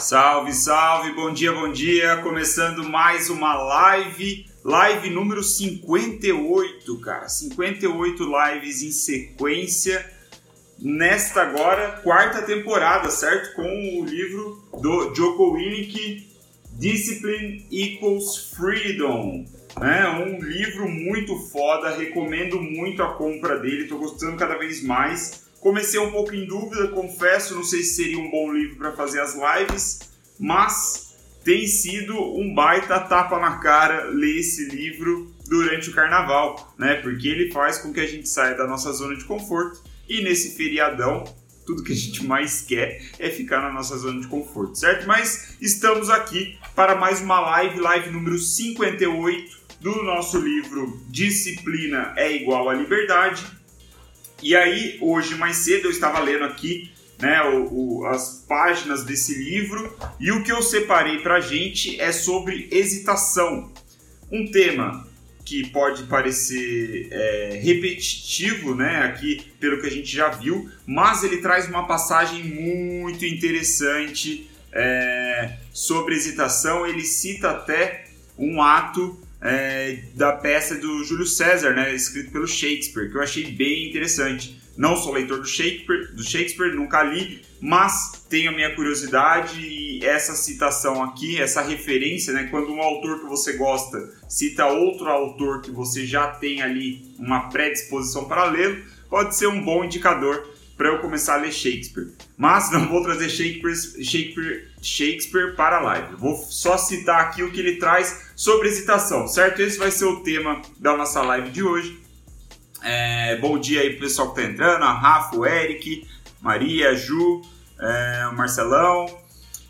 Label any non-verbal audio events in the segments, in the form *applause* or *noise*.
Salve, salve, bom dia, bom dia. Começando mais uma live, live número 58, cara. 58 lives em sequência. Nesta agora, quarta temporada, certo? Com o livro do Joko Willink, Discipline Equals Freedom. É um livro muito foda, recomendo muito a compra dele, tô gostando cada vez mais. Comecei um pouco em dúvida, confesso, não sei se seria um bom livro para fazer as lives, mas tem sido um baita tapa na cara ler esse livro durante o carnaval, né? Porque ele faz com que a gente saia da nossa zona de conforto e nesse feriadão tudo que a gente mais quer é ficar na nossa zona de conforto, certo? Mas estamos aqui para mais uma live, live número 58 do nosso livro Disciplina é igual a liberdade e aí, hoje mais cedo, eu estava lendo aqui né, o, o, as páginas desse livro e o que eu separei para a gente é sobre hesitação. Um tema que pode parecer é, repetitivo, né, aqui pelo que a gente já viu, mas ele traz uma passagem muito interessante é, sobre hesitação. Ele cita até um ato é, da peça do Júlio César, né, escrito pelo Shakespeare, que eu achei bem interessante. Não sou leitor do Shakespeare, do Shakespeare, nunca li, mas tenho a minha curiosidade e essa citação aqui, essa referência, né, quando um autor que você gosta cita outro autor que você já tem ali uma predisposição para lê-lo, pode ser um bom indicador para eu começar a ler Shakespeare. Mas não vou trazer Shakespeare, Shakespeare, Shakespeare para a live. Vou só citar aqui o que ele traz sobre hesitação, certo? Esse vai ser o tema da nossa live de hoje. É, bom dia aí pro pessoal que tá entrando, a Rafa, o Eric, Maria, Ju, é, o Marcelão.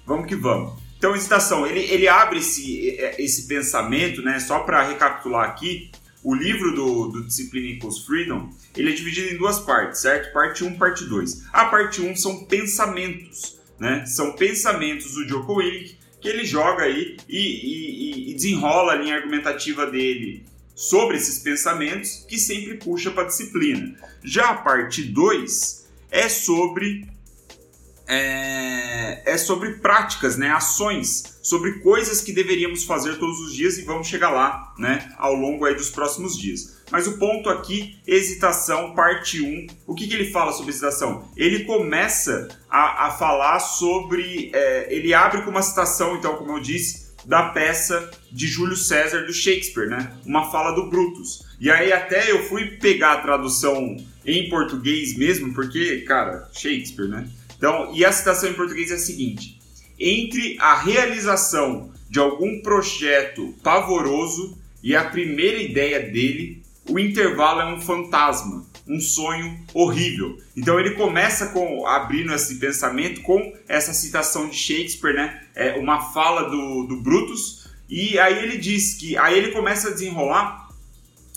Vamos que vamos. Então, hesitação, ele, ele abre esse, esse pensamento, né? Só para recapitular aqui, o livro do, do Discipline Equals Freedom, ele é dividido em duas partes, certo? Parte 1 parte 2. A parte 1 são pensamentos, né? São pensamentos do Joko Willink que ele joga aí e, e, e desenrola a linha argumentativa dele sobre esses pensamentos que sempre puxa para a disciplina. Já a parte 2 é sobre é, é, sobre práticas, né, ações, sobre coisas que deveríamos fazer todos os dias e vamos chegar lá, né, ao longo aí dos próximos dias. Mas o ponto aqui, hesitação, parte 1. O que, que ele fala sobre hesitação? Ele começa a, a falar sobre. É, ele abre com uma citação, então, como eu disse, da peça de Júlio César do Shakespeare, né? Uma fala do Brutus. E aí até eu fui pegar a tradução em português mesmo, porque, cara, Shakespeare, né? Então, e a citação em português é a seguinte: entre a realização de algum projeto pavoroso e a primeira ideia dele, o intervalo é um fantasma, um sonho horrível. Então ele começa com abrindo esse pensamento com essa citação de Shakespeare, né? É uma fala do, do Brutus e aí ele diz que aí ele começa a desenrolar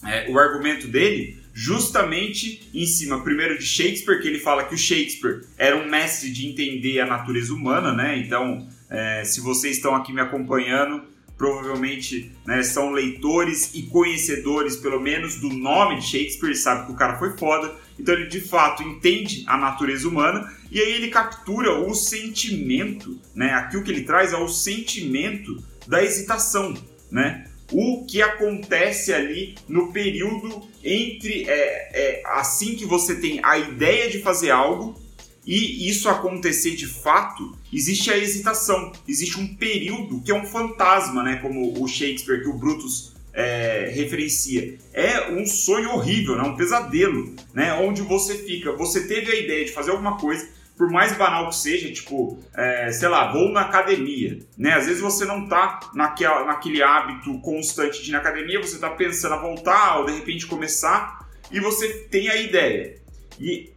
é, o argumento dele justamente em cima, primeiro de Shakespeare, que ele fala que o Shakespeare era um mestre de entender a natureza humana, né? Então, é, se vocês estão aqui me acompanhando, provavelmente né, são leitores e conhecedores, pelo menos, do nome de Shakespeare, sabe que o cara foi foda. Então ele de fato entende a natureza humana e aí ele captura o sentimento, né? Aqui o que ele traz é o sentimento da hesitação, né? O que acontece ali no período entre é, é, assim que você tem a ideia de fazer algo e isso acontecer de fato, existe a hesitação, existe um período que é um fantasma, né? Como o Shakespeare, que o Brutus é, referencia. É um sonho horrível, né? um pesadelo, né? Onde você fica, você teve a ideia de fazer alguma coisa, por mais banal que seja, tipo, é, sei lá, vou na academia, né? Às vezes você não tá naquela, naquele hábito constante de ir na academia, você tá pensando a voltar ou de repente começar e você tem a ideia. E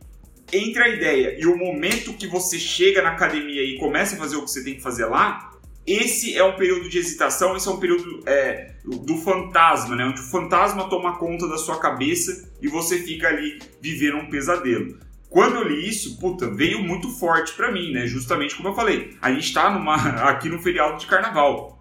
entre a ideia e o momento que você chega na academia e começa a fazer o que você tem que fazer lá, esse é um período de hesitação, esse é um período é, do fantasma, né? Onde o fantasma toma conta da sua cabeça e você fica ali vivendo um pesadelo. Quando eu li isso, puta, veio muito forte para mim, né? Justamente como eu falei, a gente tá numa, *laughs* aqui no feriado de carnaval.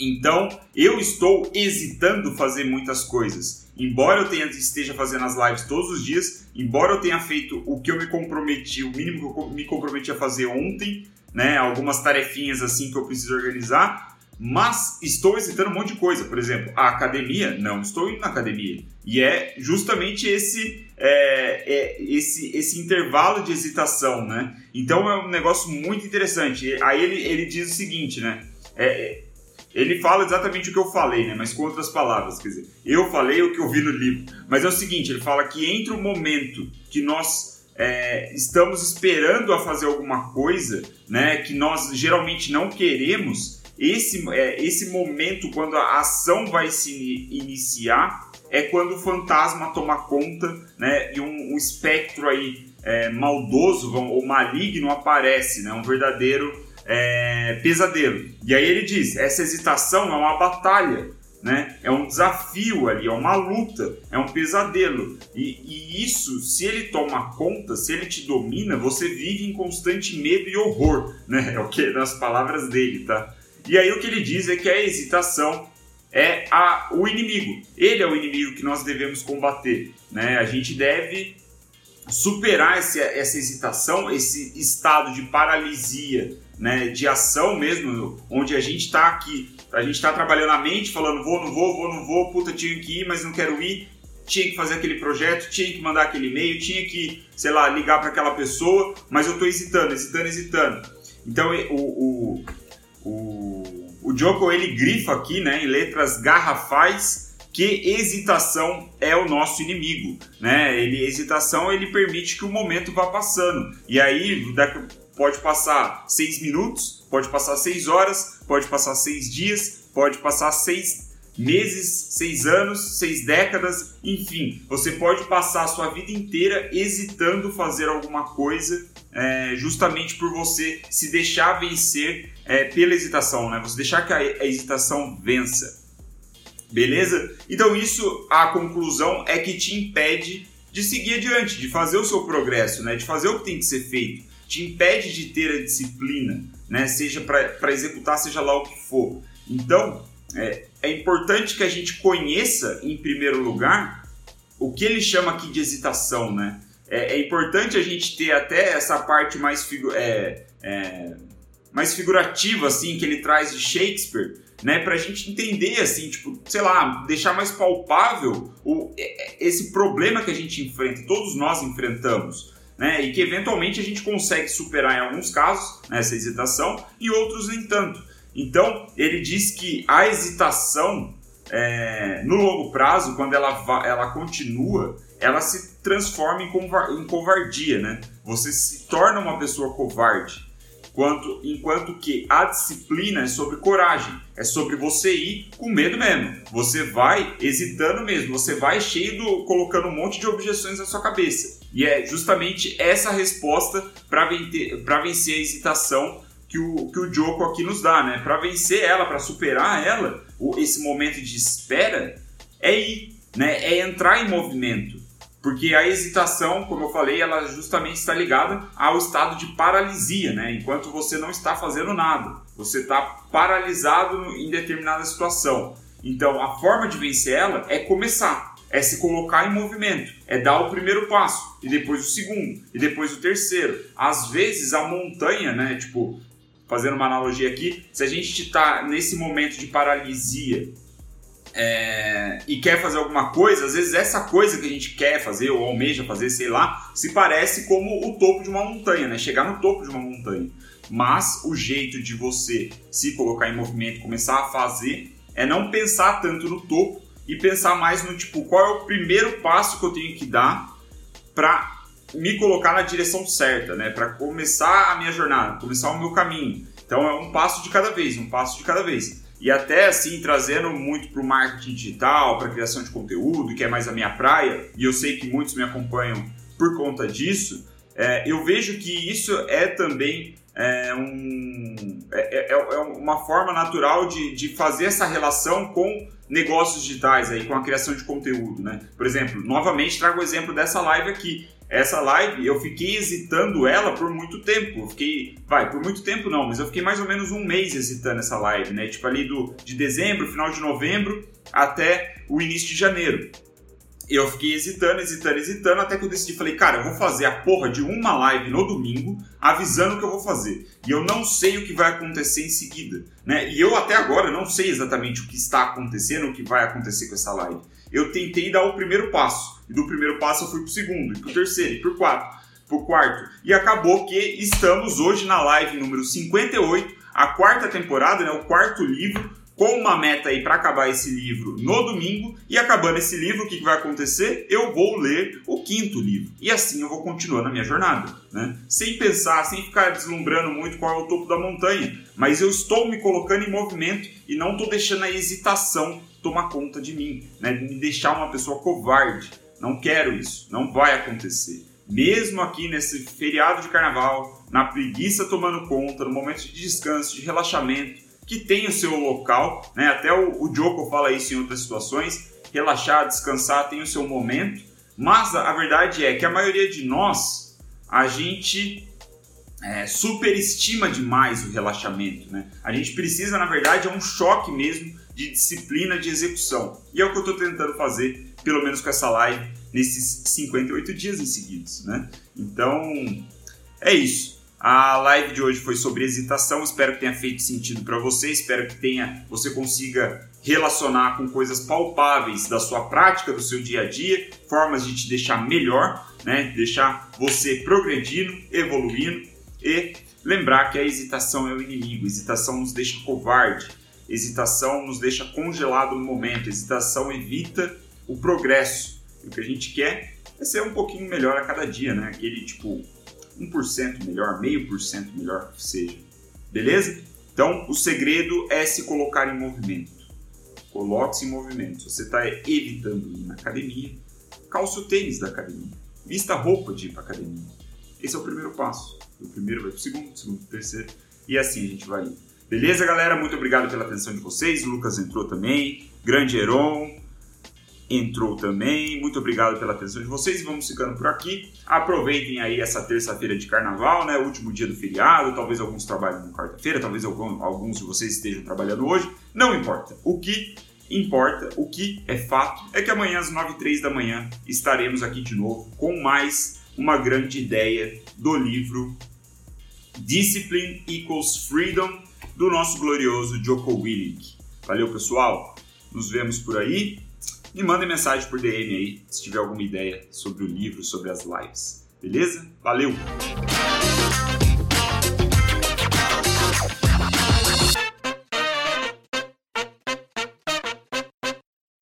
Então, eu estou hesitando fazer muitas coisas. embora eu tenha, esteja fazendo as lives todos os dias, embora eu tenha feito o que eu me comprometi, o mínimo que eu me comprometi a fazer ontem, né, algumas tarefinhas assim que eu preciso organizar, mas estou hesitando um monte de coisa. Por exemplo, a academia, não estou indo na academia. E é justamente esse, é, é, esse, esse intervalo de hesitação, né? Então é um negócio muito interessante. Aí ele, ele diz o seguinte, né? É, ele fala exatamente o que eu falei, né? Mas com outras palavras, quer dizer, eu falei o que eu vi no livro. Mas é o seguinte, ele fala que entre o momento que nós é, estamos esperando a fazer alguma coisa, né? Que nós geralmente não queremos esse, é, esse momento, quando a ação vai se iniciar, é quando o fantasma toma conta né, e um, um espectro aí é, maldoso ou maligno aparece, né, um verdadeiro é, pesadelo. E aí ele diz: essa hesitação é uma batalha, né? É um desafio ali, é uma luta, é um pesadelo. E, e, isso, se ele toma conta, se ele te domina, você vive em constante medo e horror, né? *laughs* É o que nas palavras dele, tá? E aí o que ele diz é que a hesitação é a, o inimigo. Ele é o inimigo que nós devemos combater. Né? A gente deve superar esse, essa hesitação, esse estado de paralisia, né? de ação mesmo, onde a gente está aqui, a gente está trabalhando a mente, falando vou, não vou, vou, não vou, puta, tinha que ir, mas não quero ir, tinha que fazer aquele projeto, tinha que mandar aquele e-mail, tinha que, sei lá, ligar para aquela pessoa, mas eu estou hesitando, hesitando, hesitando. Então o, o o, o Joko ele grifa aqui, né, em letras garrafais, que hesitação é o nosso inimigo, né? Ele hesitação ele permite que o momento vá passando e aí pode passar seis minutos, pode passar seis horas, pode passar seis dias, pode passar seis meses, seis anos, seis décadas, enfim, você pode passar a sua vida inteira hesitando fazer alguma coisa é, justamente por você se deixar vencer é, pela hesitação, né? Você deixar que a, a hesitação vença. Beleza? Então isso, a conclusão é que te impede de seguir adiante, de fazer o seu progresso, né? De fazer o que tem que ser feito. Te impede de ter a disciplina, né? Seja para executar, seja lá o que for. Então, é, é importante que a gente conheça, em primeiro lugar, o que ele chama aqui de hesitação, né? é, é, importante a gente ter até essa parte mais, é, é, mais figurativa, assim, que ele traz de Shakespeare, né, para a gente entender, assim, tipo, sei lá, deixar mais palpável o, esse problema que a gente enfrenta, todos nós enfrentamos, né, e que eventualmente a gente consegue superar em alguns casos, né, essa hesitação, e outros nem tanto. Então, ele diz que a hesitação, é, no longo prazo, quando ela, ela continua, ela se transforma em, covardia, né? Você se torna uma pessoa covarde. Quanto, enquanto que a disciplina é sobre coragem, é sobre você ir com medo mesmo. Você vai hesitando mesmo, você vai cheio do, colocando um monte de objeções na sua cabeça. E é justamente essa resposta para vencer a hesitação que o, que o Joko aqui nos dá, né? Para vencer ela, para superar ela, esse momento de espera, é ir, né? É entrar em movimento. Porque a hesitação, como eu falei, ela justamente está ligada ao estado de paralisia, né? Enquanto você não está fazendo nada, você está paralisado em determinada situação. Então, a forma de vencer ela é começar, é se colocar em movimento, é dar o primeiro passo, e depois o segundo, e depois o terceiro. Às vezes a montanha, né? Tipo, fazendo uma analogia aqui, se a gente está nesse momento de paralisia é, e quer fazer alguma coisa, às vezes essa coisa que a gente quer fazer ou almeja fazer, sei lá, se parece como o topo de uma montanha, né? Chegar no topo de uma montanha. Mas o jeito de você se colocar em movimento, começar a fazer, é não pensar tanto no topo e pensar mais no tipo, qual é o primeiro passo que eu tenho que dar para me colocar na direção certa, né? Para começar a minha jornada, começar o meu caminho. Então é um passo de cada vez, um passo de cada vez e até assim trazendo muito para o marketing digital, para criação de conteúdo, que é mais a minha praia, e eu sei que muitos me acompanham por conta disso, é, eu vejo que isso é também é, um, é, é, é uma forma natural de, de fazer essa relação com negócios digitais, aí, com a criação de conteúdo. Né? Por exemplo, novamente trago o exemplo dessa live aqui. Essa live eu fiquei hesitando ela por muito tempo. Eu fiquei, vai, por muito tempo não, mas eu fiquei mais ou menos um mês hesitando essa live, né? Tipo ali do, de dezembro, final de novembro até o início de janeiro. eu fiquei hesitando, hesitando, hesitando, até que eu decidi, falei, cara, eu vou fazer a porra de uma live no domingo, avisando que eu vou fazer. E eu não sei o que vai acontecer em seguida, né? E eu até agora não sei exatamente o que está acontecendo, o que vai acontecer com essa live. Eu tentei dar o primeiro passo, e do primeiro passo eu fui pro segundo, e pro terceiro, e pro quarto, pro quarto. E acabou que estamos hoje na live número 58, a quarta temporada, né, o quarto livro, com uma meta aí para acabar esse livro no domingo. E acabando esse livro, o que, que vai acontecer? Eu vou ler o quinto livro. E assim eu vou continuar na minha jornada, né? Sem pensar, sem ficar deslumbrando muito qual é o topo da montanha. Mas eu estou me colocando em movimento e não estou deixando a hesitação tomar conta de mim, né? Me deixar uma pessoa covarde. Não quero isso, não vai acontecer. Mesmo aqui nesse feriado de carnaval, na preguiça tomando conta, no momento de descanso, de relaxamento, que tem o seu local, né? Até o, o Joko fala isso em outras situações, relaxar, descansar tem o seu momento, mas a, a verdade é que a maioria de nós, a gente é, superestima demais o relaxamento, né? A gente precisa, na verdade, é um choque mesmo de disciplina de execução. E é o que eu estou tentando fazer, pelo menos com essa live, nesses 58 dias em seguidos, né? Então, é isso. A live de hoje foi sobre hesitação, espero que tenha feito sentido para você, espero que tenha você consiga relacionar com coisas palpáveis da sua prática, do seu dia a dia, formas de te deixar melhor, né? Deixar você progredindo, evoluindo e lembrar que a hesitação é o inimigo, a hesitação nos deixa covarde, hesitação nos deixa congelado no momento, hesitação evita o progresso. E o que a gente quer é ser um pouquinho melhor a cada dia, né? Aquele tipo 1% melhor, meio por cento melhor que seja. Beleza? Então, o segredo é se colocar em movimento. Coloque-se em movimento. Se você está evitando ir na academia, calça o tênis da academia. Vista a roupa de ir para academia. Esse é o primeiro passo. O primeiro vai para o segundo, o segundo para o terceiro. E assim a gente vai indo. Beleza, galera? Muito obrigado pela atenção de vocês. O Lucas entrou também. Grande Heron entrou também. Muito obrigado pela atenção de vocês. Vamos ficando por aqui. Aproveitem aí essa terça-feira de carnaval, né? Último dia do feriado. Talvez alguns trabalhem na quarta-feira, talvez alguns de vocês estejam trabalhando hoje. Não importa. O que importa, o que é fato, é que amanhã às 9 h da manhã estaremos aqui de novo com mais uma grande ideia do livro Discipline Equals Freedom do nosso glorioso Joko Willink. Valeu, pessoal. Nos vemos por aí me mandem mensagem por DM aí se tiver alguma ideia sobre o livro, sobre as lives. Beleza? Valeu!